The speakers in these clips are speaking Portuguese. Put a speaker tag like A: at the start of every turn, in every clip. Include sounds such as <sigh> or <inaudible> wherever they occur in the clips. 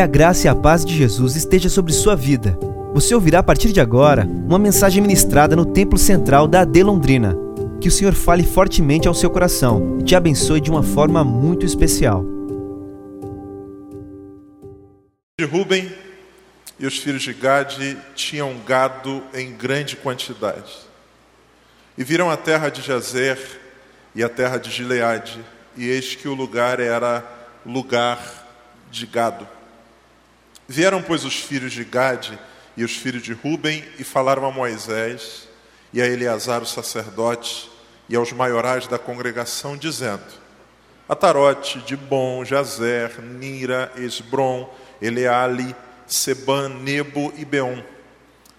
A: Que a graça e a paz de Jesus esteja sobre sua vida. Você ouvirá a partir de agora uma mensagem ministrada no Templo Central da AD Londrina. Que o Senhor fale fortemente ao seu coração e te abençoe de uma forma muito especial.
B: de Ruben e os filhos de Gade tinham gado em grande quantidade. E viram a terra de Jazer e a terra de Gileade, e eis que o lugar era lugar de gado. Vieram, pois, os filhos de Gade e os filhos de Ruben e falaram a Moisés e a Eleazar, o sacerdote, e aos maiorais da congregação, dizendo: Atarote, Dibon, Jazer, Nira, Esbron, Eleale, Seban, Nebo e Beon.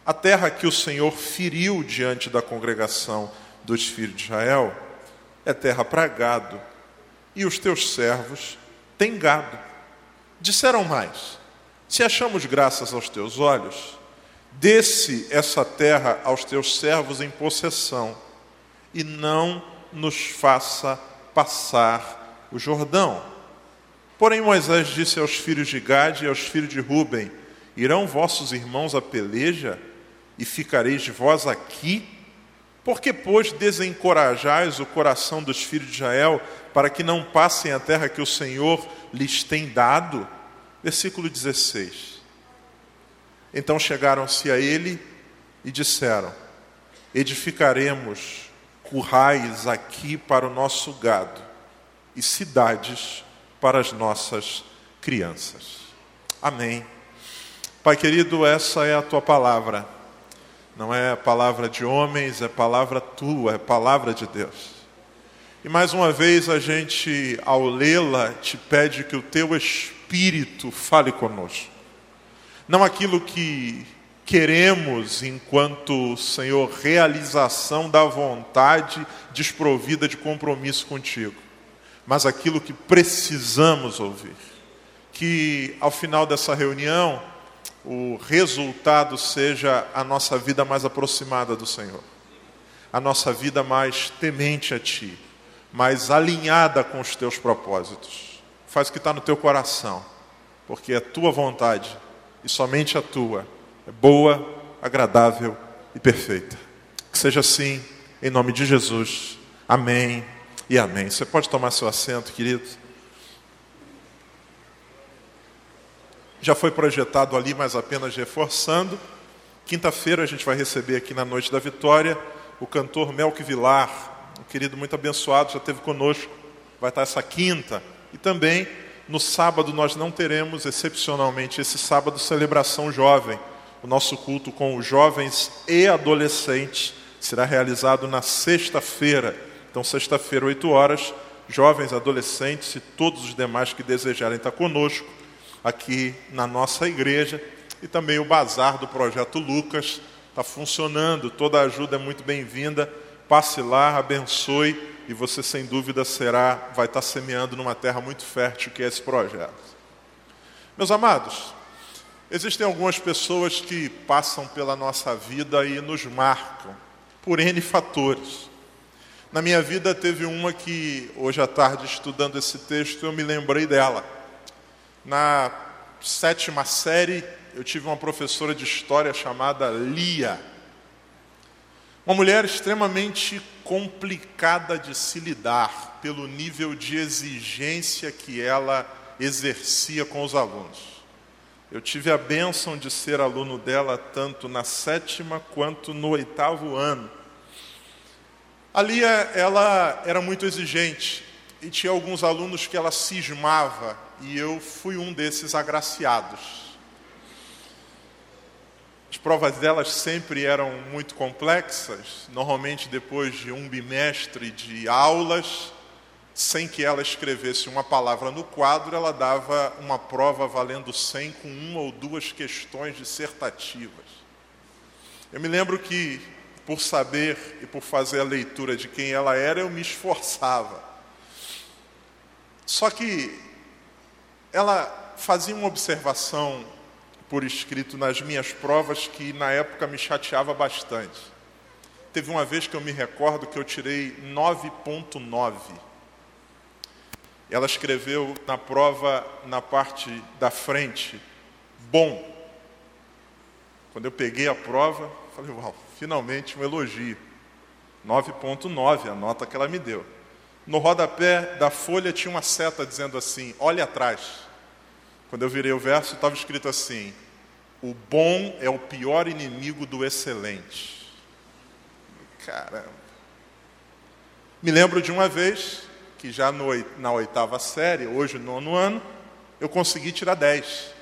B: A terra que o Senhor feriu diante da congregação dos filhos de Israel é terra para gado, e os teus servos têm gado. Disseram mais: Se achamos graças aos teus olhos, desce essa terra aos teus servos em possessão, e não nos faça passar o Jordão. Porém, Moisés disse aos filhos de Gade e aos filhos de Ruben: Irão vossos irmãos à peleja e ficareis vós aqui? Por que, pois, desencorajais o coração dos filhos de Israel para que não passem a terra que o Senhor lhes tem dado? Versículo 16. Então chegaram-se a ele e disseram: Edificaremos currais aqui para o nosso gado e cidades para as nossas crianças. Amém. Pai querido, essa é a tua palavra. Não é palavra de homens, é palavra tua, é palavra de Deus. E mais uma vez a gente, ao lê-la, te pede que o teu Espírito fale conosco. Não aquilo que queremos enquanto, Senhor, realização da vontade desprovida de compromisso contigo, mas aquilo que precisamos ouvir. Que ao final dessa reunião, o resultado seja a nossa vida mais aproximada do Senhor, a nossa vida mais temente a Ti, mais alinhada com os Teus propósitos. Faz o que está no Teu coração, porque é Tua vontade e somente a Tua é boa, agradável e perfeita. Que seja assim, em nome de Jesus. Amém e amém. Você pode tomar seu assento, querido. Já foi projetado ali, mas apenas reforçando. Quinta-feira a gente vai receber aqui na Noite da Vitória o cantor Melk Vilar, um querido muito abençoado, já esteve conosco, vai estar essa quinta. E também no sábado nós não teremos, excepcionalmente, esse sábado, celebração jovem. O nosso culto com os jovens e adolescentes será realizado na sexta-feira. Então, sexta-feira, 8 horas, jovens, adolescentes e todos os demais que desejarem estar conosco aqui na nossa igreja. E também o bazar do Projeto Lucas está funcionando, toda ajuda é muito bem-vinda. Passe lá, abençoe e você sem dúvida será, vai estar semeando numa terra muito fértil que é esse projeto. Meus amados, Existem algumas pessoas que passam pela nossa vida e nos marcam, por N fatores. Na minha vida teve uma que, hoje à tarde, estudando esse texto, eu me lembrei dela. Na sétima série, eu tive uma professora de história chamada Lia. Uma mulher extremamente complicada de se lidar, pelo nível de exigência que ela exercia com os alunos. Eu tive a bênção de ser aluno dela tanto na sétima quanto no oitavo ano. Ali ela era muito exigente e tinha alguns alunos que ela cismava e eu fui um desses agraciados. As provas delas sempre eram muito complexas, normalmente depois de um bimestre de aulas, sem que ela escrevesse uma palavra no quadro, ela dava uma prova valendo 100 com uma ou duas questões dissertativas. Eu me lembro que, por saber e por fazer a leitura de quem ela era, eu me esforçava. Só que ela fazia uma observação por escrito nas minhas provas que na época me chateava bastante. Teve uma vez que eu me recordo que eu tirei 9.9 ela escreveu na prova, na parte da frente, bom. Quando eu peguei a prova, falei, uau, finalmente um elogio. 9.9, a nota que ela me deu. No rodapé da folha tinha uma seta dizendo assim: olhe atrás. Quando eu virei o verso, estava escrito assim: o bom é o pior inimigo do excelente. Caramba. Me lembro de uma vez que já no, na oitava série, hoje no nono ano, eu consegui tirar 10.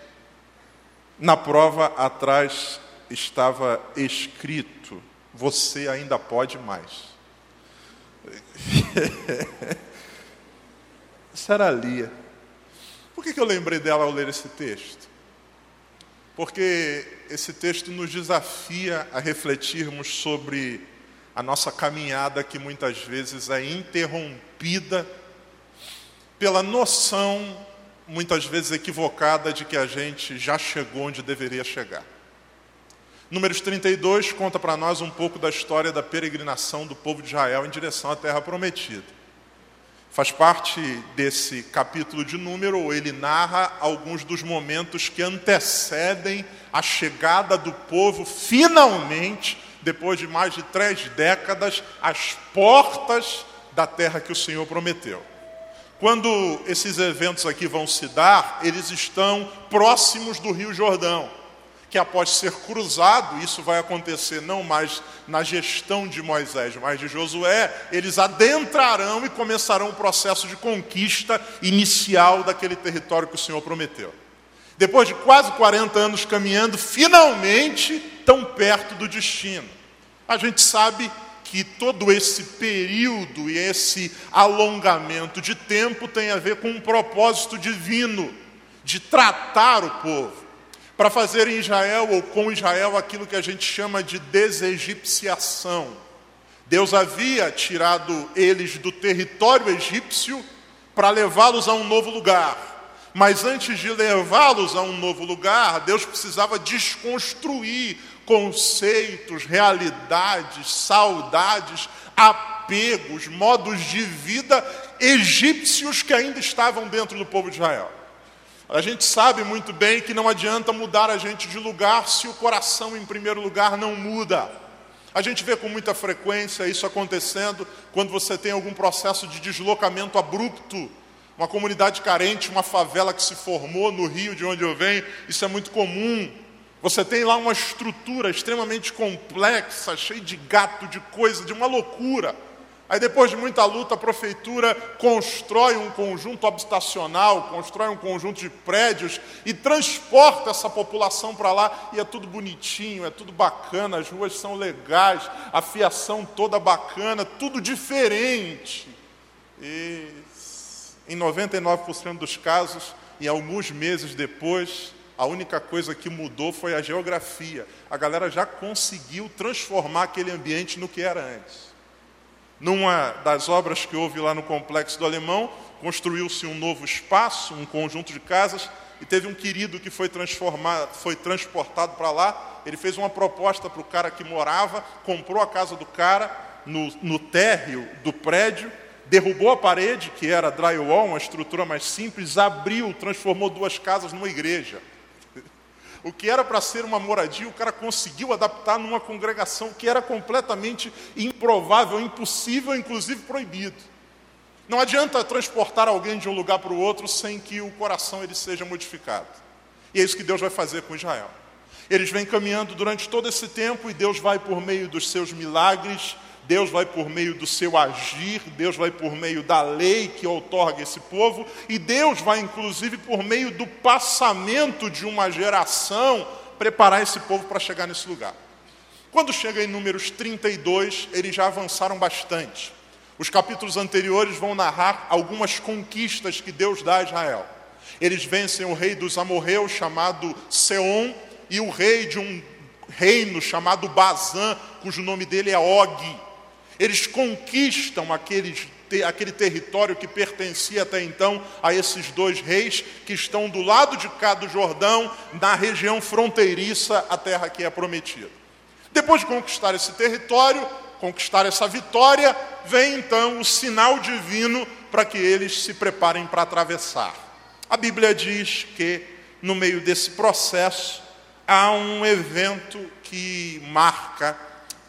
B: Na prova atrás estava escrito: Você ainda pode mais. <laughs> Sarah Lia. Por que, que eu lembrei dela ao ler esse texto? Porque esse texto nos desafia a refletirmos sobre a nossa caminhada que muitas vezes é interrompida pela noção, muitas vezes equivocada, de que a gente já chegou onde deveria chegar. Números 32 conta para nós um pouco da história da peregrinação do povo de Israel em direção à terra prometida. Faz parte desse capítulo de número, ele narra alguns dos momentos que antecedem a chegada do povo, finalmente, depois de mais de três décadas, às portas da terra que o Senhor prometeu. Quando esses eventos aqui vão se dar, eles estão próximos do Rio Jordão que após ser cruzado, isso vai acontecer não mais na gestão de Moisés, mas de Josué, eles adentrarão e começarão o processo de conquista inicial daquele território que o Senhor prometeu. Depois de quase 40 anos caminhando, finalmente tão perto do destino. A gente sabe que todo esse período e esse alongamento de tempo tem a ver com um propósito divino de tratar o povo para fazer em Israel ou com Israel aquilo que a gente chama de desegipciação. Deus havia tirado eles do território egípcio para levá-los a um novo lugar. Mas antes de levá-los a um novo lugar, Deus precisava desconstruir conceitos, realidades, saudades, apegos, modos de vida egípcios que ainda estavam dentro do povo de Israel. A gente sabe muito bem que não adianta mudar a gente de lugar se o coração, em primeiro lugar, não muda. A gente vê com muita frequência isso acontecendo quando você tem algum processo de deslocamento abrupto. Uma comunidade carente, uma favela que se formou no Rio, de onde eu venho, isso é muito comum. Você tem lá uma estrutura extremamente complexa, cheia de gato, de coisa, de uma loucura. Aí depois de muita luta, a prefeitura constrói um conjunto habitacional, constrói um conjunto de prédios e transporta essa população para lá e é tudo bonitinho, é tudo bacana, as ruas são legais, a fiação toda bacana, tudo diferente. E em 99% dos casos, e alguns meses depois, a única coisa que mudou foi a geografia. A galera já conseguiu transformar aquele ambiente no que era antes. Numa das obras que houve lá no Complexo do Alemão, construiu-se um novo espaço, um conjunto de casas, e teve um querido que foi, transformado, foi transportado para lá. Ele fez uma proposta para o cara que morava, comprou a casa do cara no, no térreo do prédio, derrubou a parede, que era drywall, uma estrutura mais simples, abriu, transformou duas casas numa igreja. O que era para ser uma moradia, o cara conseguiu adaptar numa congregação que era completamente improvável, impossível, inclusive proibido. Não adianta transportar alguém de um lugar para o outro sem que o coração ele seja modificado. E é isso que Deus vai fazer com Israel. Eles vêm caminhando durante todo esse tempo e Deus vai, por meio dos seus milagres, Deus vai por meio do seu agir, Deus vai por meio da lei que outorga esse povo, e Deus vai, inclusive, por meio do passamento de uma geração, preparar esse povo para chegar nesse lugar. Quando chega em Números 32, eles já avançaram bastante. Os capítulos anteriores vão narrar algumas conquistas que Deus dá a Israel. Eles vencem o rei dos amorreus, chamado Seom, e o rei de um reino chamado Bazã, cujo nome dele é Og. Eles conquistam aqueles, aquele território que pertencia até então a esses dois reis que estão do lado de cá do Jordão, na região fronteiriça à terra que é prometida. Depois de conquistar esse território, conquistar essa vitória, vem então o sinal divino para que eles se preparem para atravessar. A Bíblia diz que no meio desse processo, há um evento que marca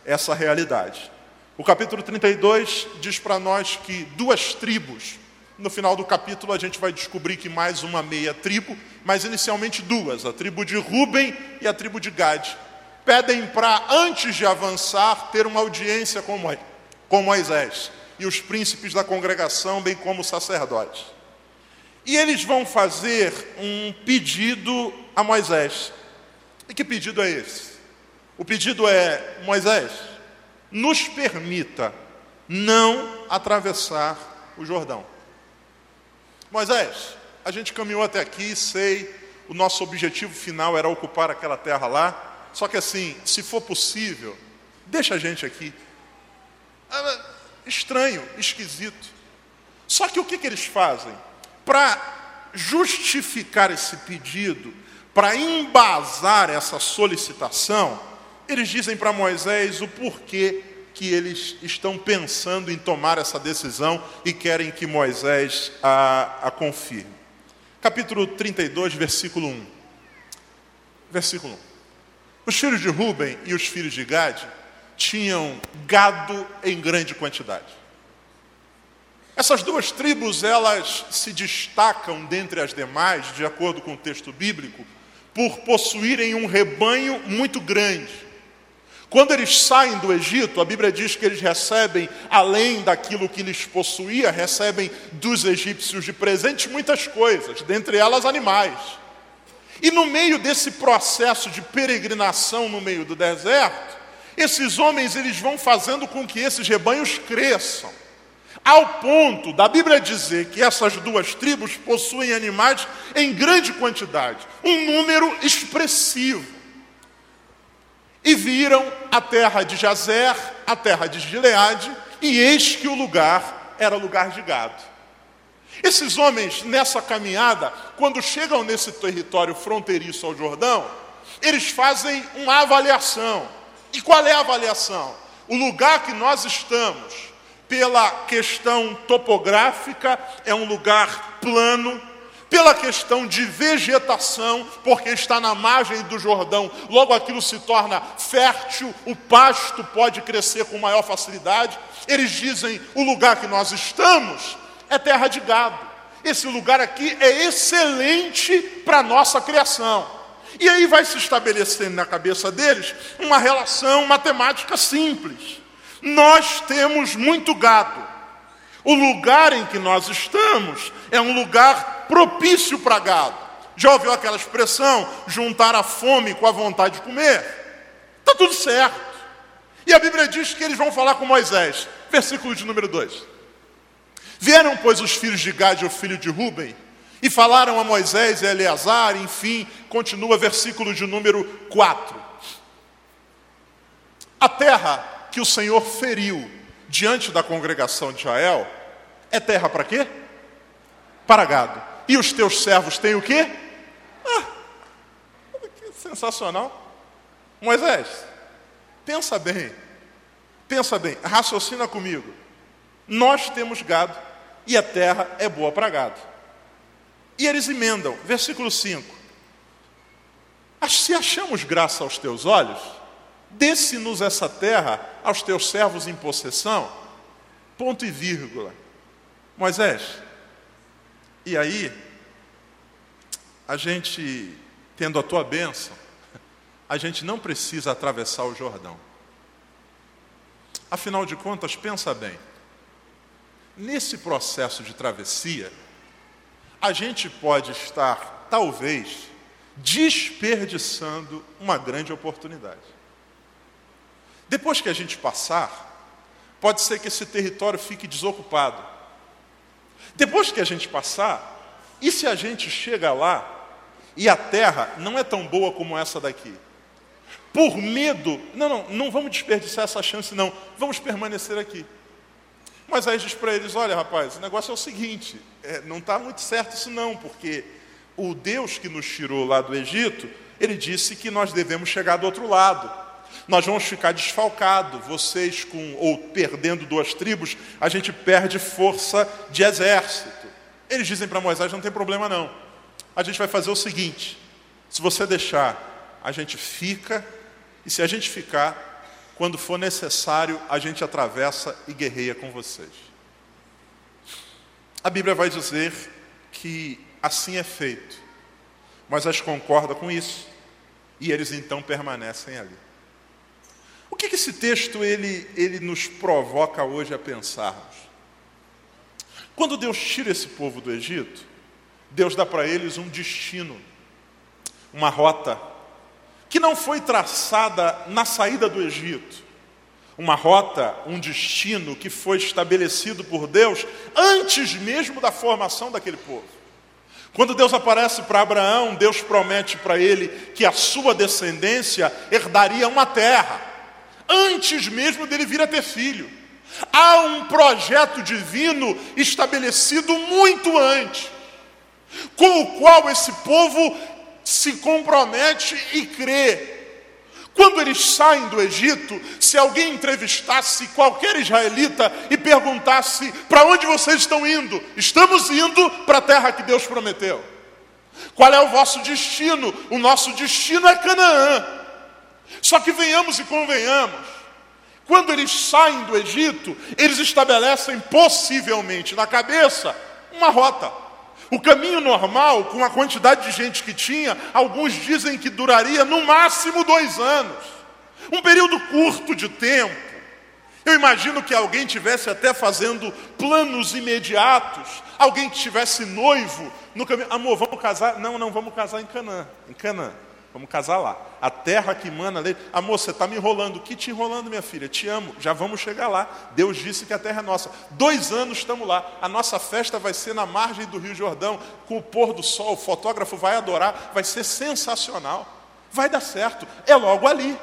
B: essa realidade. O capítulo 32 diz para nós que duas tribos, no final do capítulo a gente vai descobrir que mais uma meia tribo, mas inicialmente duas, a tribo de Ruben e a tribo de Gade, pedem para, antes de avançar, ter uma audiência com Moisés e os príncipes da congregação, bem como os sacerdotes. E eles vão fazer um pedido a Moisés. E que pedido é esse? O pedido é: Moisés, nos permita não atravessar o Jordão. Moisés, a gente caminhou até aqui, sei, o nosso objetivo final era ocupar aquela terra lá, só que assim, se for possível, deixa a gente aqui. Ah, estranho, esquisito. Só que o que, que eles fazem? Para justificar esse pedido, para embasar essa solicitação, eles dizem para Moisés o porquê que eles estão pensando em tomar essa decisão e querem que Moisés a, a confirme. Capítulo 32, versículo 1. Versículo 1. Os filhos de Ruben e os filhos de Gade tinham gado em grande quantidade. Essas duas tribos, elas se destacam dentre as demais, de acordo com o texto bíblico, por possuírem um rebanho muito grande. Quando eles saem do Egito, a Bíblia diz que eles recebem, além daquilo que lhes possuía, recebem dos egípcios de presente muitas coisas, dentre elas animais. E no meio desse processo de peregrinação no meio do deserto, esses homens eles vão fazendo com que esses rebanhos cresçam. Ao ponto da Bíblia dizer que essas duas tribos possuem animais em grande quantidade, um número expressivo. E viram a terra de Jazer, a terra de Gileade, e eis que o lugar era lugar de gado. Esses homens, nessa caminhada, quando chegam nesse território fronteiriço ao Jordão, eles fazem uma avaliação. E qual é a avaliação? O lugar que nós estamos, pela questão topográfica, é um lugar plano, pela questão de vegetação, porque está na margem do Jordão, logo aquilo se torna fértil, o pasto pode crescer com maior facilidade. Eles dizem: o lugar que nós estamos é terra de gado. Esse lugar aqui é excelente para a nossa criação. E aí vai se estabelecendo na cabeça deles uma relação matemática simples. Nós temos muito gado. O lugar em que nós estamos é um lugar propício para gado. Já ouviu aquela expressão? Juntar a fome com a vontade de comer? Está tudo certo. E a Bíblia diz que eles vão falar com Moisés. Versículo de número 2. Vieram, pois, os filhos de Gade o filho de Ruben, e falaram a Moisés e a Eleazar, enfim, continua versículo de número 4. A terra que o Senhor feriu diante da congregação de Israel é terra para quê? Para gado. E os teus servos têm o quê? Ah, que sensacional. Moisés, pensa bem, pensa bem, raciocina comigo. Nós temos gado e a terra é boa para gado. E eles emendam, versículo 5: Se achamos graça aos teus olhos, desce-nos essa terra aos teus servos em possessão. Ponto e vírgula. Moisés, e aí, a gente, tendo a tua bênção, a gente não precisa atravessar o Jordão. Afinal de contas, pensa bem. Nesse processo de travessia, a gente pode estar, talvez, desperdiçando uma grande oportunidade. Depois que a gente passar, pode ser que esse território fique desocupado. Depois que a gente passar, e se a gente chega lá e a terra não é tão boa como essa daqui? Por medo, não, não, não vamos desperdiçar essa chance, não, vamos permanecer aqui. Mas aí diz para eles: olha, rapaz, o negócio é o seguinte, é, não está muito certo isso, não, porque o Deus que nos tirou lá do Egito, ele disse que nós devemos chegar do outro lado. Nós vamos ficar desfalcados, vocês com ou perdendo duas tribos, a gente perde força de exército. Eles dizem para Moisés: não tem problema não. a gente vai fazer o seguinte: se você deixar, a gente fica, e se a gente ficar, quando for necessário, a gente atravessa e guerreia com vocês. A Bíblia vai dizer que assim é feito. Moisés concorda com isso e eles então permanecem ali. O que, que esse texto ele, ele nos provoca hoje a pensarmos? Quando Deus tira esse povo do Egito, Deus dá para eles um destino, uma rota, que não foi traçada na saída do Egito, uma rota, um destino que foi estabelecido por Deus antes mesmo da formação daquele povo. Quando Deus aparece para Abraão, Deus promete para ele que a sua descendência herdaria uma terra, antes mesmo dele vir a ter filho. Há um projeto divino estabelecido muito antes, com o qual esse povo se compromete e crê. Quando eles saem do Egito, se alguém entrevistasse qualquer israelita e perguntasse: para onde vocês estão indo? Estamos indo para a terra que Deus prometeu. Qual é o vosso destino? O nosso destino é Canaã. Só que venhamos e convenhamos. Quando eles saem do Egito, eles estabelecem possivelmente na cabeça uma rota. O caminho normal, com a quantidade de gente que tinha, alguns dizem que duraria no máximo dois anos. Um período curto de tempo. Eu imagino que alguém tivesse até fazendo planos imediatos, alguém que tivesse noivo no caminho. Amor, vamos casar? Não, não, vamos casar em Canaã. Em Canaã. Vamos casar lá. A terra que mana leite. Amor, você está me enrolando. Que te enrolando, minha filha? Te amo. Já vamos chegar lá. Deus disse que a terra é nossa. Dois anos estamos lá. A nossa festa vai ser na margem do Rio Jordão, com o pôr do sol. O fotógrafo vai adorar. Vai ser sensacional. Vai dar certo. É logo ali.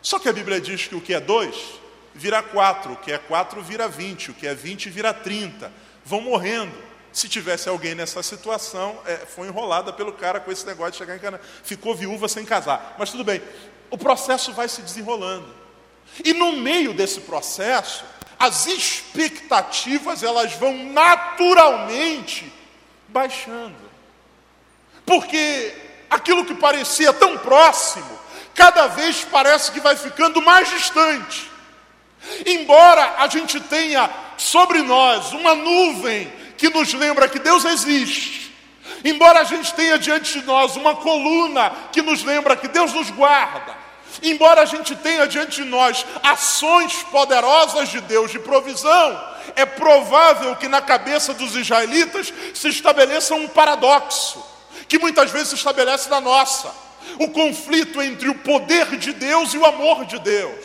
B: Só que a Bíblia diz que o que é dois vira quatro. O que é quatro vira vinte. O que é vinte vira trinta. Vão morrendo. Se tivesse alguém nessa situação, é, foi enrolada pelo cara com esse negócio de chegar em Canaã. Ficou viúva sem casar. Mas tudo bem, o processo vai se desenrolando. E no meio desse processo, as expectativas elas vão naturalmente baixando. Porque aquilo que parecia tão próximo, cada vez parece que vai ficando mais distante. Embora a gente tenha sobre nós uma nuvem que nos lembra que Deus existe. Embora a gente tenha diante de nós uma coluna que nos lembra que Deus nos guarda, embora a gente tenha diante de nós ações poderosas de Deus de provisão, é provável que na cabeça dos israelitas se estabeleça um paradoxo, que muitas vezes se estabelece na nossa: o conflito entre o poder de Deus e o amor de Deus.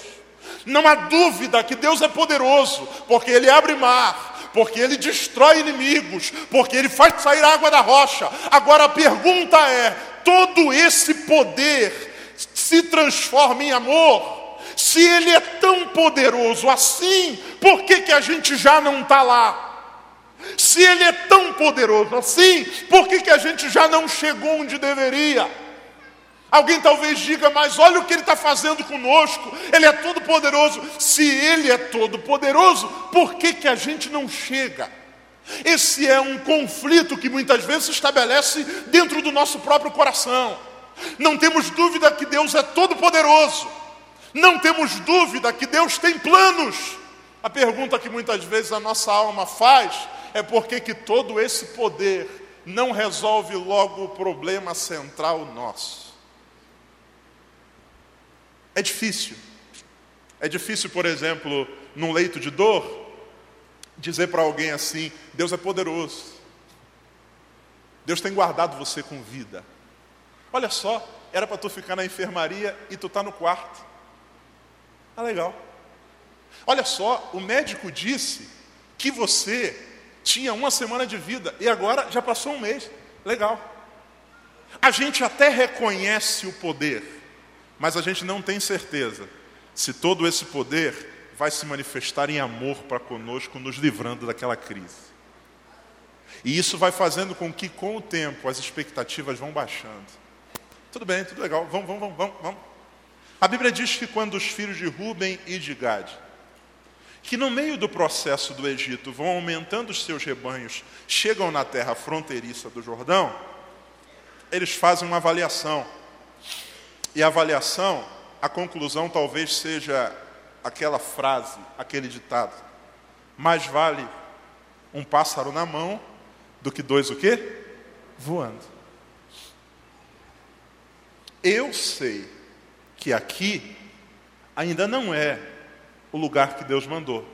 B: Não há dúvida que Deus é poderoso, porque Ele abre mar, porque ele destrói inimigos, porque ele faz sair água da rocha. Agora a pergunta é: todo esse poder se transforma em amor? Se ele é tão poderoso assim, por que, que a gente já não está lá? Se ele é tão poderoso assim, por que, que a gente já não chegou onde deveria? Alguém talvez diga, mas olha o que ele está fazendo conosco, ele é todo poderoso. Se ele é todo poderoso, por que, que a gente não chega? Esse é um conflito que muitas vezes se estabelece dentro do nosso próprio coração. Não temos dúvida que Deus é todo poderoso, não temos dúvida que Deus tem planos. A pergunta que muitas vezes a nossa alma faz é por que, que todo esse poder não resolve logo o problema central nosso. É difícil. É difícil, por exemplo, num leito de dor, dizer para alguém assim: Deus é poderoso. Deus tem guardado você com vida. Olha só, era para tu ficar na enfermaria e tu tá no quarto. Ah, legal. Olha só, o médico disse que você tinha uma semana de vida e agora já passou um mês. Legal. A gente até reconhece o poder, mas a gente não tem certeza se todo esse poder vai se manifestar em amor para conosco, nos livrando daquela crise. E isso vai fazendo com que, com o tempo, as expectativas vão baixando. Tudo bem, tudo legal, vamos, vamos, vamos, vamos. A Bíblia diz que quando os filhos de Ruben e de Gade, que no meio do processo do Egito vão aumentando os seus rebanhos, chegam na terra fronteiriça do Jordão, eles fazem uma avaliação. E a avaliação, a conclusão talvez seja aquela frase, aquele ditado: mais vale um pássaro na mão do que dois o quê? Voando. Eu sei que aqui ainda não é o lugar que Deus mandou.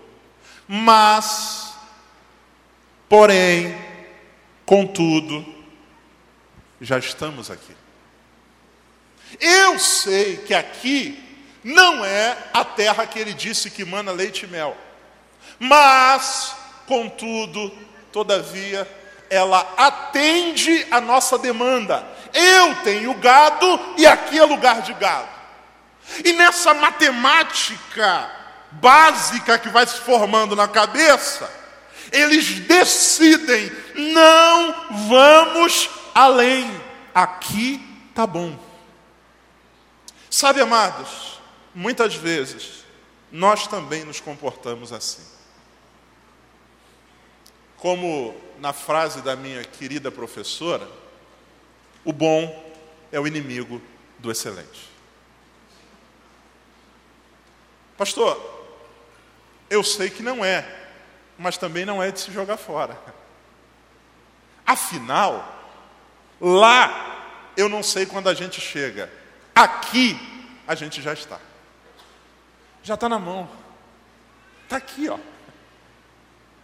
B: Mas, porém, contudo, já estamos aqui. Eu sei que aqui não é a terra que ele disse que mana leite e mel. Mas, contudo, todavia, ela atende a nossa demanda. Eu tenho gado e aqui é lugar de gado. E nessa matemática básica que vai se formando na cabeça, eles decidem: não vamos além, aqui tá bom. Sabe, amados, muitas vezes nós também nos comportamos assim. Como na frase da minha querida professora, o bom é o inimigo do excelente. Pastor, eu sei que não é, mas também não é de se jogar fora. Afinal, lá eu não sei quando a gente chega, aqui a gente já está. Já está na mão. Está aqui, ó.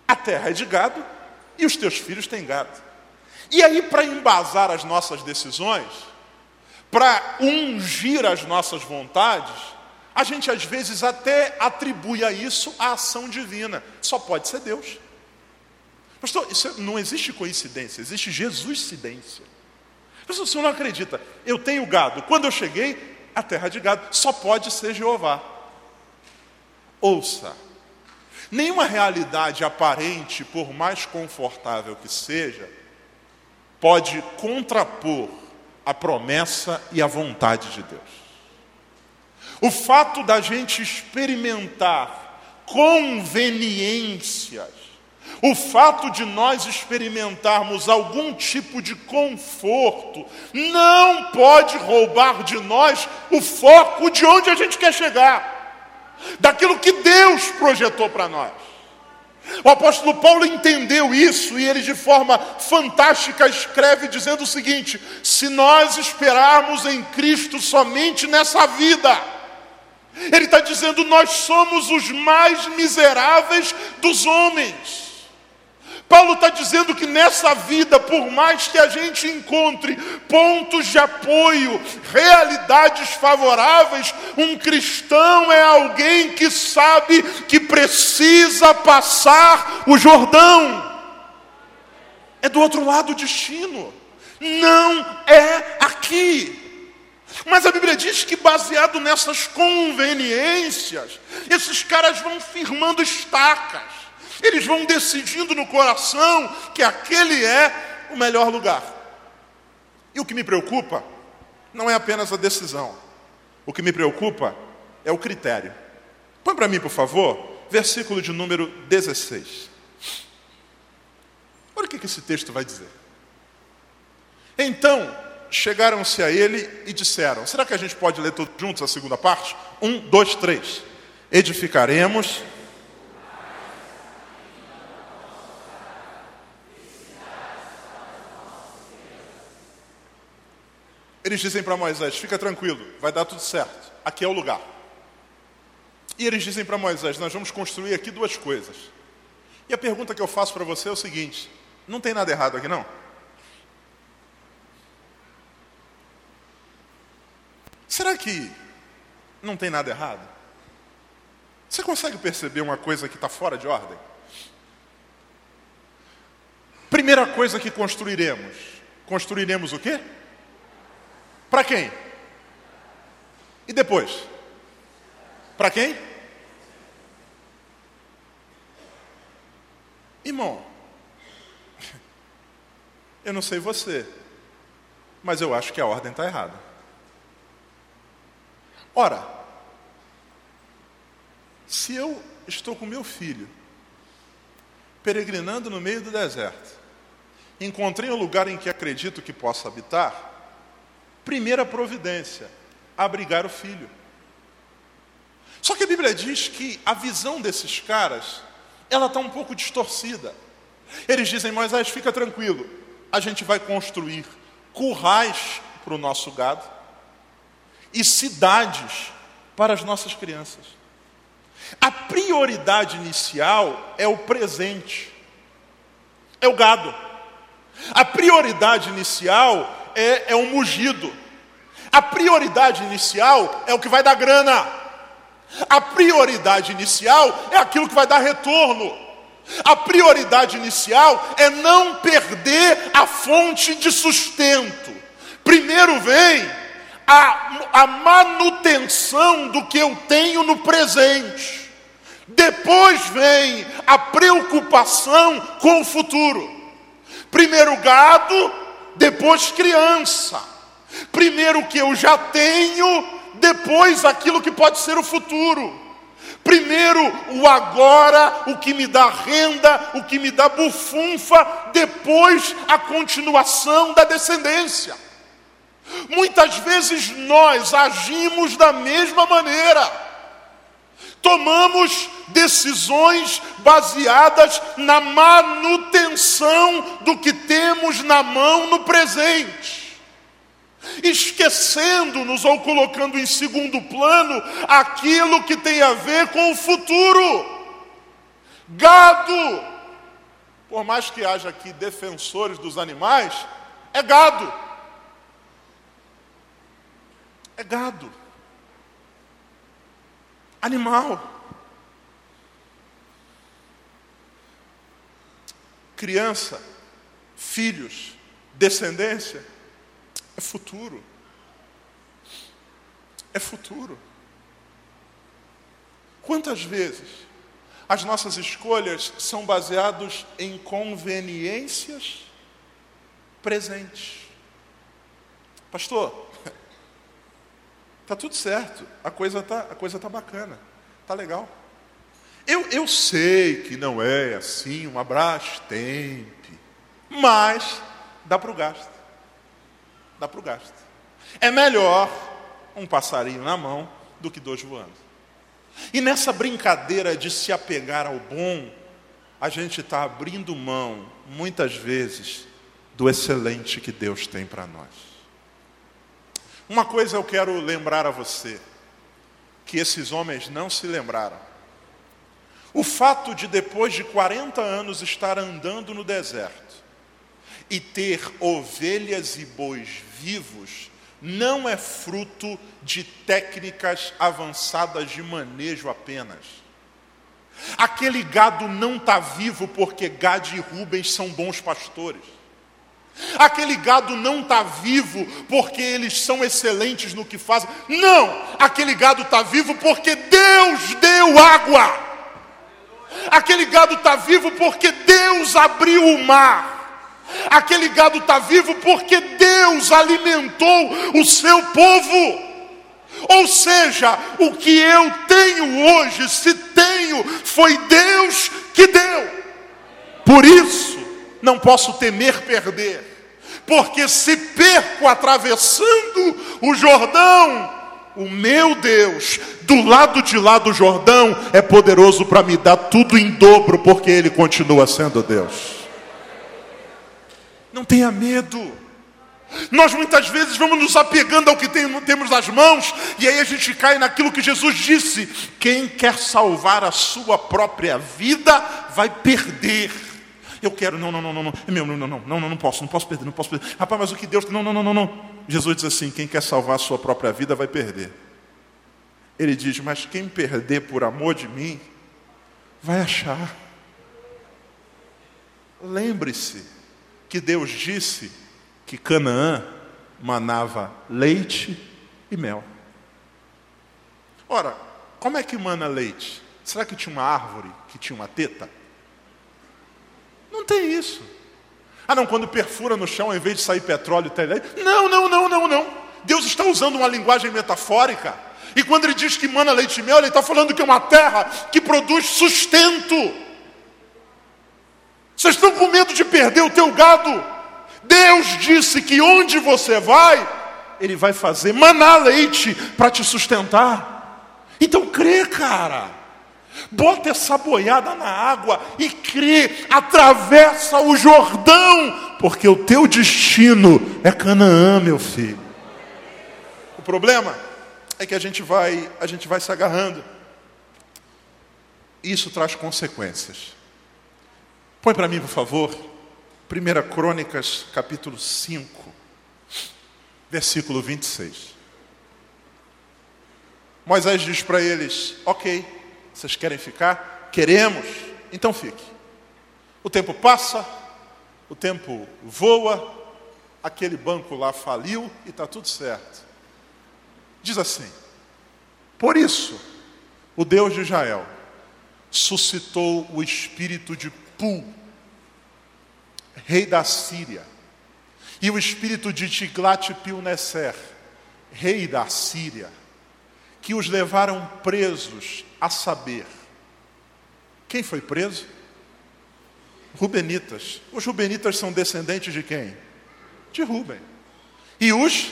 B: A terra é de gado e os teus filhos têm gado. E aí, para embasar as nossas decisões, para ungir as nossas vontades, a gente às vezes até atribui a isso a ação divina. Só pode ser Deus. Pastor, isso é, não existe coincidência, existe Jesuscidência. Pastor, o senhor não acredita, eu tenho gado. Quando eu cheguei, a terra de gado, só pode ser Jeová. Ouça, nenhuma realidade aparente, por mais confortável que seja, pode contrapor a promessa e a vontade de Deus. O fato da gente experimentar conveniências, o fato de nós experimentarmos algum tipo de conforto, não pode roubar de nós o foco de onde a gente quer chegar, daquilo que Deus projetou para nós. O apóstolo Paulo entendeu isso e ele, de forma fantástica, escreve dizendo o seguinte: se nós esperarmos em Cristo somente nessa vida, ele está dizendo, nós somos os mais miseráveis dos homens. Paulo está dizendo que nessa vida, por mais que a gente encontre pontos de apoio, realidades favoráveis, um cristão é alguém que sabe que precisa passar o Jordão. É do outro lado o destino, não é aqui. Mas a Bíblia diz que, baseado nessas conveniências, esses caras vão firmando estacas eles vão decidindo no coração que aquele é o melhor lugar. E o que me preocupa não é apenas a decisão. O que me preocupa é o critério. Põe para mim, por favor, versículo de número 16. Olha o que esse texto vai dizer. Então chegaram-se a ele e disseram: Será que a gente pode ler todos juntos a segunda parte? Um, dois, três. Edificaremos Eles dizem para Moisés: fica tranquilo, vai dar tudo certo, aqui é o lugar. E eles dizem para Moisés: nós vamos construir aqui duas coisas. E a pergunta que eu faço para você é o seguinte: não tem nada errado aqui não? Será que não tem nada errado? Você consegue perceber uma coisa que está fora de ordem? Primeira coisa que construiremos: construiremos o quê? Para quem? E depois? Para quem? Irmão, <laughs> eu não sei você, mas eu acho que a ordem está errada. Ora, se eu estou com meu filho, peregrinando no meio do deserto, encontrei um lugar em que acredito que possa habitar, Primeira providência, abrigar o filho. Só que a Bíblia diz que a visão desses caras, ela está um pouco distorcida. Eles dizem, Moisés, fica tranquilo, a gente vai construir currais para o nosso gado e cidades para as nossas crianças. A prioridade inicial é o presente, é o gado. A prioridade inicial é, é o mugido. A prioridade inicial é o que vai dar grana. A prioridade inicial é aquilo que vai dar retorno. A prioridade inicial é não perder a fonte de sustento. Primeiro vem a, a manutenção do que eu tenho no presente. Depois vem a preocupação com o futuro. Primeiro gado, depois criança. Primeiro o que eu já tenho, depois aquilo que pode ser o futuro. Primeiro o agora, o que me dá renda, o que me dá bufunfa, depois a continuação da descendência. Muitas vezes nós agimos da mesma maneira. Tomamos decisões baseadas na manutenção do que temos na mão no presente, esquecendo-nos ou colocando em segundo plano aquilo que tem a ver com o futuro. Gado, por mais que haja aqui defensores dos animais, é gado. É gado animal. Criança, filhos, descendência, é futuro. É futuro. Quantas vezes as nossas escolhas são baseadas em conveniências presentes? Pastor, Está tudo certo, a coisa está a coisa tá bacana, está legal. Eu, eu sei que não é assim um abraço tempe, mas dá para o gasto. Dá para o gasto. É melhor um passarinho na mão do que dois voando. E nessa brincadeira de se apegar ao bom, a gente está abrindo mão, muitas vezes, do excelente que Deus tem para nós. Uma coisa eu quero lembrar a você, que esses homens não se lembraram. O fato de depois de 40 anos estar andando no deserto e ter ovelhas e bois vivos, não é fruto de técnicas avançadas de manejo apenas. Aquele gado não está vivo porque Gad e Rubens são bons pastores. Aquele gado não está vivo porque eles são excelentes no que fazem. Não! Aquele gado está vivo porque Deus deu água. Aquele gado está vivo porque Deus abriu o mar. Aquele gado está vivo porque Deus alimentou o seu povo. Ou seja, o que eu tenho hoje, se tenho, foi Deus que deu. Por isso, não posso temer perder porque se perco atravessando o Jordão, o meu Deus, do lado de lá do Jordão, é poderoso para me dar tudo em dobro, porque Ele continua sendo Deus. Não tenha medo. Nós muitas vezes vamos nos apegando ao que temos nas mãos, e aí a gente cai naquilo que Jesus disse: quem quer salvar a sua própria vida vai perder. Eu quero, não, não, não, não, não, é meu, não, não, não, não, não, não posso, não posso perder, não posso perder. Rapaz, mas o que Deus, não, não, não, não, não. Jesus diz assim: quem quer salvar a sua própria vida vai perder. Ele diz, mas quem perder por amor de mim, vai achar. Lembre-se que Deus disse que Canaã manava leite e mel. Ora, como é que mana leite? Será que tinha uma árvore que tinha uma teta? Não tem isso. Ah, não, quando perfura no chão, ao invés de sair petróleo, tem leite. Não, não, não, não, não. Deus está usando uma linguagem metafórica. E quando ele diz que mana leite e mel, ele está falando que é uma terra que produz sustento. Vocês estão com medo de perder o teu gado? Deus disse que onde você vai, Ele vai fazer maná leite para te sustentar. Então crê, cara. Bota essa boiada na água e crê, atravessa o Jordão, porque o teu destino é Canaã, meu filho. O problema é que a gente vai, a gente vai se agarrando. Isso traz consequências. Põe para mim, por favor, 1 Crônicas, capítulo 5, versículo 26. Moisés diz para eles: Ok, vocês querem ficar? Queremos, então fique. O tempo passa, o tempo voa, aquele banco lá faliu e está tudo certo. Diz assim: Por isso, o Deus de Israel suscitou o espírito de Pul, rei da Síria, e o espírito de Tiglat-Pilneser, rei da Síria, que os levaram presos a saber. Quem foi preso? Rubenitas. Os Rubenitas são descendentes de quem? De Ruben. E os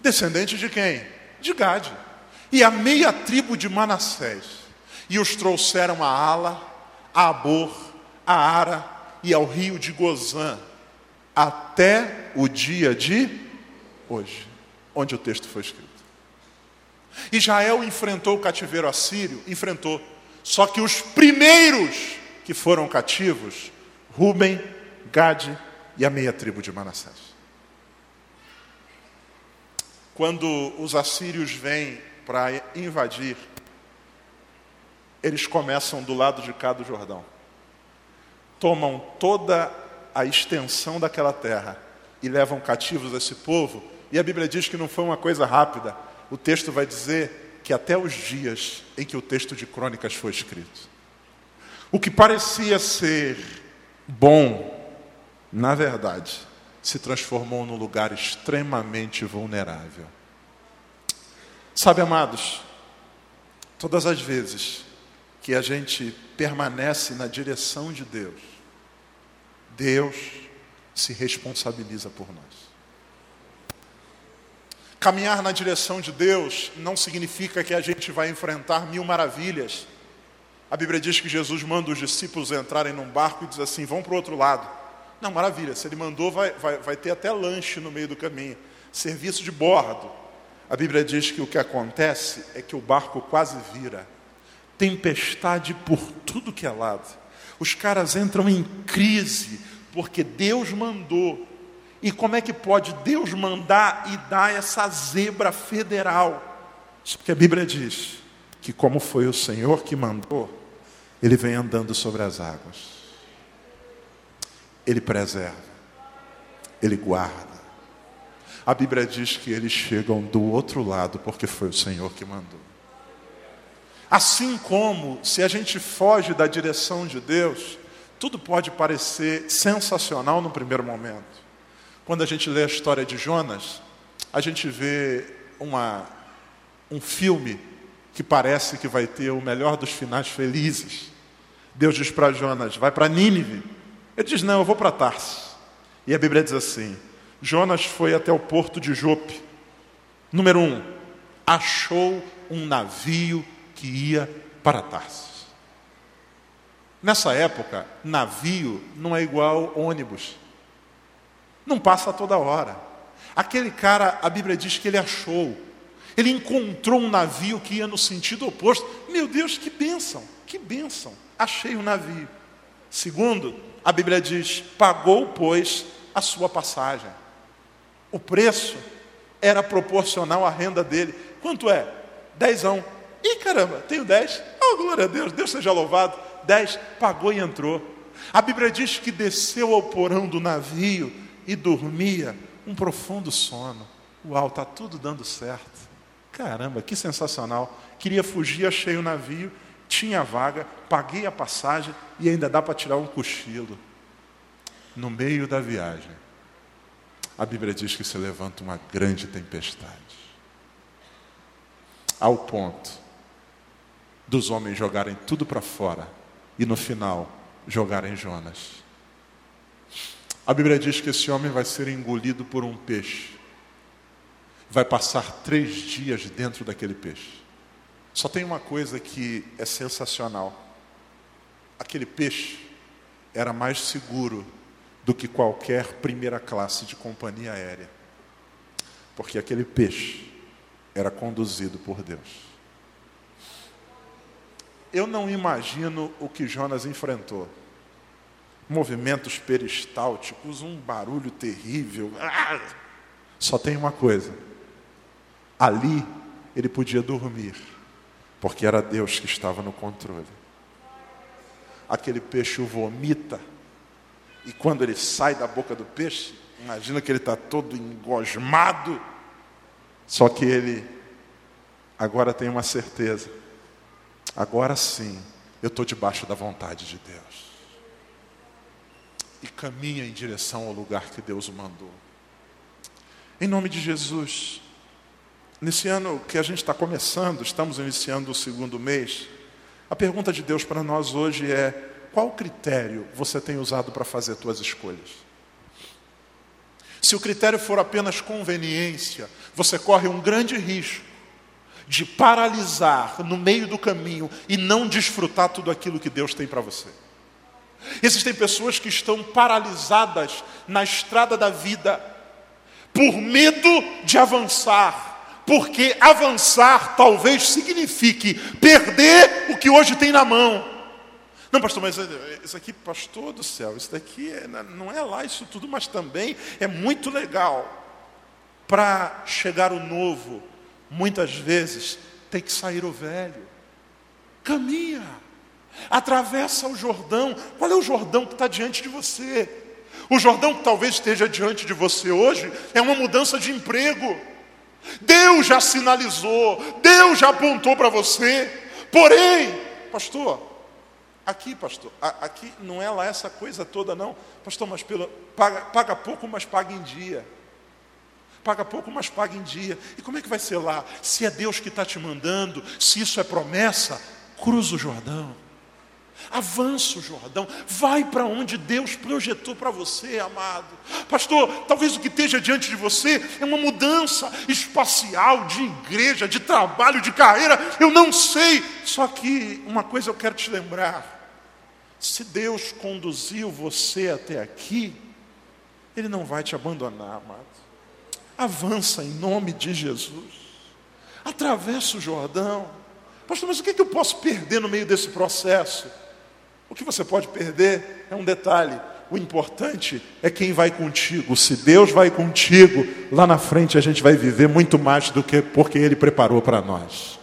B: descendentes de quem? De Gade. E a meia tribo de Manassés. E os trouxeram a Ala, a Abor, a Ara e ao rio de Gozã, até o dia de hoje, onde o texto foi escrito. Israel enfrentou o cativeiro assírio, enfrentou. Só que os primeiros que foram cativos, Ruben, Gade e a meia tribo de Manassés. Quando os assírios vêm para invadir, eles começam do lado de cá do Jordão. Tomam toda a extensão daquela terra e levam cativos esse povo. E a Bíblia diz que não foi uma coisa rápida. O texto vai dizer que até os dias em que o texto de Crônicas foi escrito. O que parecia ser bom, na verdade, se transformou num lugar extremamente vulnerável. Sabe, amados, todas as vezes que a gente permanece na direção de Deus, Deus se responsabiliza por nós. Caminhar na direção de Deus não significa que a gente vai enfrentar mil maravilhas. A Bíblia diz que Jesus manda os discípulos entrarem num barco e diz assim: vão para o outro lado. Não, maravilha, se ele mandou, vai, vai, vai ter até lanche no meio do caminho, serviço de bordo. A Bíblia diz que o que acontece é que o barco quase vira tempestade por tudo que é lado. Os caras entram em crise, porque Deus mandou. E como é que pode Deus mandar e dar essa zebra federal? Porque a Bíblia diz que, como foi o Senhor que mandou, Ele vem andando sobre as águas. Ele preserva, Ele guarda. A Bíblia diz que eles chegam do outro lado porque foi o Senhor que mandou. Assim como, se a gente foge da direção de Deus, tudo pode parecer sensacional no primeiro momento. Quando a gente lê a história de Jonas, a gente vê uma, um filme que parece que vai ter o melhor dos finais felizes. Deus diz para Jonas: vai para Nínive. Ele diz: não, eu vou para Tarsis. E a Bíblia diz assim: Jonas foi até o porto de Jope. Número um, achou um navio que ia para Tarsis. Nessa época, navio não é igual ônibus. Não passa toda hora. Aquele cara, a Bíblia diz que ele achou. Ele encontrou um navio que ia no sentido oposto. Meu Deus, que bênção, que bênção. Achei um navio. Segundo, a Bíblia diz: pagou, pois, a sua passagem. O preço era proporcional à renda dele. Quanto é? Dezão. Ih, caramba, tenho dez. Oh, glória a Deus, Deus seja louvado. Dez, pagou e entrou. A Bíblia diz que desceu ao porão do navio e dormia um profundo sono. Uau, está tudo dando certo. Caramba, que sensacional. Queria fugir, achei o navio, tinha vaga, paguei a passagem e ainda dá para tirar um cochilo. No meio da viagem, a Bíblia diz que se levanta uma grande tempestade. Ao ponto dos homens jogarem tudo para fora e no final jogarem Jonas. A Bíblia diz que esse homem vai ser engolido por um peixe. vai passar três dias dentro daquele peixe. Só tem uma coisa que é sensacional: aquele peixe era mais seguro do que qualquer primeira classe de companhia aérea, porque aquele peixe era conduzido por Deus. Eu não imagino o que Jonas enfrentou. Movimentos peristálticos, um barulho terrível. Ah! Só tem uma coisa: ali ele podia dormir porque era Deus que estava no controle. Aquele peixe o vomita, e quando ele sai da boca do peixe, imagina que ele está todo engosmado, só que ele agora tem uma certeza: agora sim, eu estou debaixo da vontade de Deus. E caminha em direção ao lugar que Deus o mandou. Em nome de Jesus, Nesse ano que a gente está começando, estamos iniciando o segundo mês, a pergunta de Deus para nós hoje é: qual critério você tem usado para fazer suas escolhas? Se o critério for apenas conveniência, você corre um grande risco de paralisar no meio do caminho e não desfrutar tudo aquilo que Deus tem para você. Existem pessoas que estão paralisadas na estrada da vida por medo de avançar porque avançar talvez signifique perder o que hoje tem na mão. Não, pastor, mas eh, isso aqui, pastor do céu, isso daqui é, não é lá isso tudo, mas também é muito legal. Para chegar o novo, muitas vezes tem que sair o velho. Caminha, atravessa o Jordão. Qual é o Jordão que está diante de você? O Jordão que talvez esteja diante de você hoje é uma mudança de emprego Deus já sinalizou, Deus já apontou para você. Porém, pastor, aqui, pastor, aqui não é lá essa coisa toda, não. Pastor, mas paga, paga pouco, mas paga em dia. Paga pouco, mas paga em dia. E como é que vai ser lá? Se é Deus que está te mandando, se isso é promessa, cruza o Jordão. Avança o Jordão, vai para onde Deus projetou para você, amado. Pastor, talvez o que esteja diante de você é uma mudança espacial de igreja, de trabalho, de carreira, eu não sei. Só que uma coisa eu quero te lembrar: se Deus conduziu você até aqui, Ele não vai te abandonar, amado. Avança em nome de Jesus, atravessa o Jordão. Pastor, mas o que, é eu posso perder no meio desse processo? O que você pode perder é um detalhe. O importante é quem vai contigo. Se Deus vai contigo, lá na frente a gente vai viver muito mais do que porque Ele preparou para nós.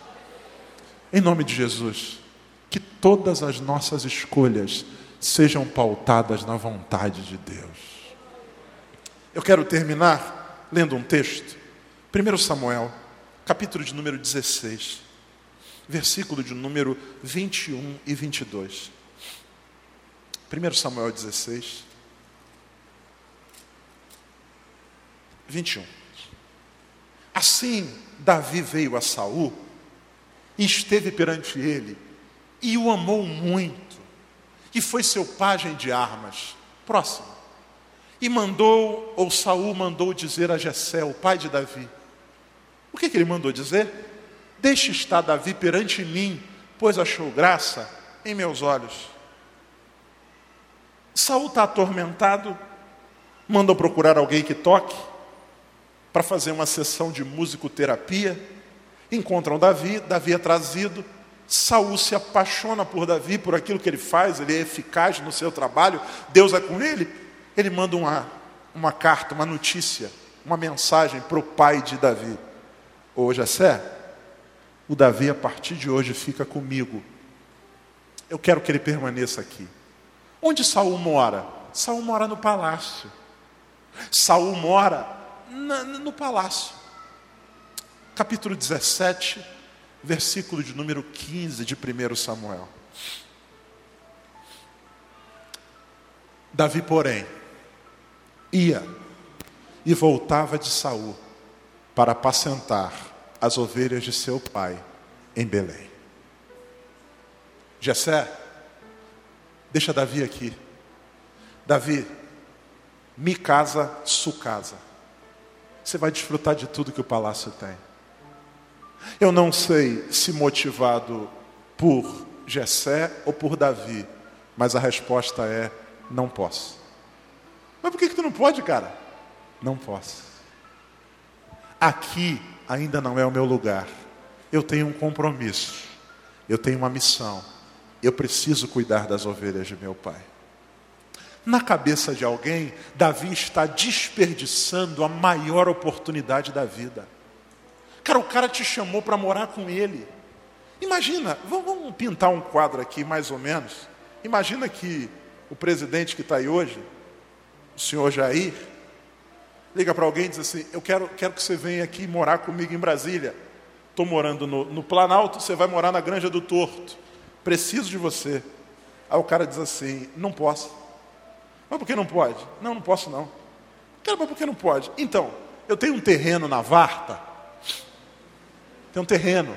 B: Em nome de Jesus, que todas as nossas escolhas sejam pautadas na vontade de Deus. Eu quero terminar lendo um texto. 1 Samuel, capítulo de número 16, versículo de número 21 e 22. 1 Samuel 16, 21. Assim, Davi veio a Saul e esteve perante ele e o amou muito e foi seu pajem de armas. Próximo. E mandou, ou Saul mandou dizer a Jessé, o pai de Davi. O que, que ele mandou dizer? Deixe estar Davi perante mim, pois achou graça em meus olhos. Saul está atormentado, mandou procurar alguém que toque para fazer uma sessão de musicoterapia. Encontram Davi, Davi é trazido. Saul se apaixona por Davi, por aquilo que ele faz, ele é eficaz no seu trabalho, Deus é com ele. Ele manda uma, uma carta, uma notícia, uma mensagem para o pai de Davi. Ô Jessé, o Davi a partir de hoje fica comigo. Eu quero que ele permaneça aqui. Onde Saul mora? Saul mora no palácio. Saul mora na, no palácio. Capítulo 17, versículo de número 15 de 1 Samuel. Davi, porém, ia e voltava de Saul para apacentar as ovelhas de seu pai em Belém. Jessé Deixa Davi aqui. Davi, mi casa, su casa. você vai desfrutar de tudo que o palácio tem. Eu não sei se motivado por Jessé ou por Davi, mas a resposta é não posso. Mas por que, que tu não pode, cara? Não posso. Aqui ainda não é o meu lugar. Eu tenho um compromisso. Eu tenho uma missão. Eu preciso cuidar das ovelhas de meu pai. Na cabeça de alguém, Davi está desperdiçando a maior oportunidade da vida. Cara, o cara te chamou para morar com ele. Imagina, vamos pintar um quadro aqui mais ou menos. Imagina que o presidente que está aí hoje, o senhor Jair, liga para alguém e diz assim: Eu quero, quero que você venha aqui morar comigo em Brasília. Estou morando no, no Planalto, você vai morar na Granja do Torto. Preciso de você. Aí o cara diz assim: Não posso. Mas por que não pode? Não, não posso não. Cara, mas por que não pode? Então, eu tenho um terreno na Varta. Tem um terreno.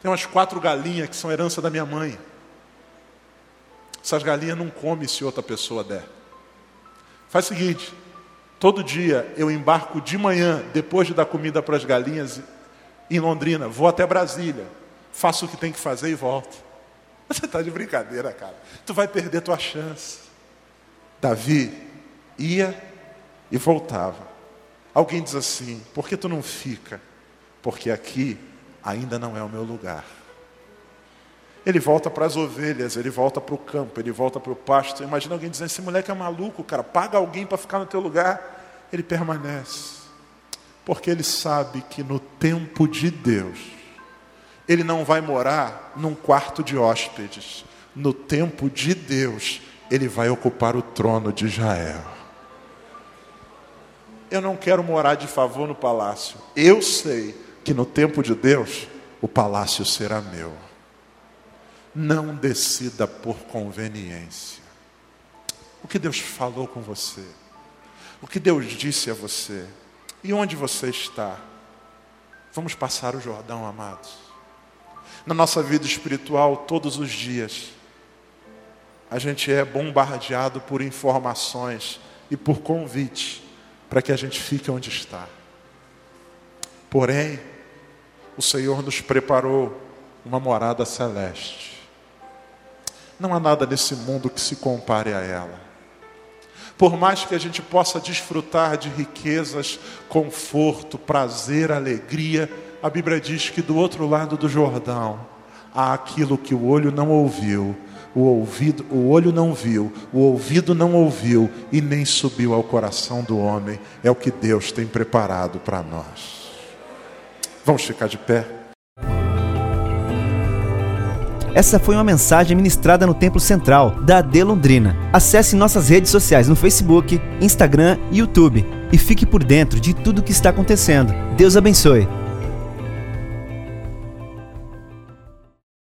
B: Tem umas quatro galinhas que são herança da minha mãe. Essas galinhas não comem se outra pessoa der. Faz o seguinte: todo dia eu embarco de manhã, depois de dar comida para as galinhas, em Londrina, vou até Brasília, faço o que tem que fazer e volto. Você está de brincadeira, cara. Tu vai perder tua chance. Davi ia e voltava. Alguém diz assim: por que tu não fica? Porque aqui ainda não é o meu lugar. Ele volta para as ovelhas, ele volta para o campo, ele volta para o pasto. Imagina alguém dizendo: esse moleque é maluco, cara, paga alguém para ficar no teu lugar. Ele permanece, porque ele sabe que no tempo de Deus, ele não vai morar num quarto de hóspedes. No tempo de Deus, ele vai ocupar o trono de Israel. Eu não quero morar de favor no palácio. Eu sei que no tempo de Deus, o palácio será meu. Não decida por conveniência. O que Deus falou com você? O que Deus disse a você? E onde você está? Vamos passar o Jordão, amados. Na nossa vida espiritual, todos os dias, a gente é bombardeado por informações e por convite para que a gente fique onde está. Porém, o Senhor nos preparou uma morada celeste. Não há nada nesse mundo que se compare a ela. Por mais que a gente possa desfrutar de riquezas, conforto, prazer, alegria, a Bíblia diz que do outro lado do Jordão há aquilo que o olho não ouviu, o ouvido, o olho não viu, o ouvido não ouviu e nem subiu ao coração do homem. É o que Deus tem preparado para nós. Vamos ficar de pé.
A: Essa foi uma mensagem ministrada no Templo Central da AD Londrina. Acesse nossas redes sociais no Facebook, Instagram e YouTube e fique por dentro de tudo o que está acontecendo. Deus abençoe.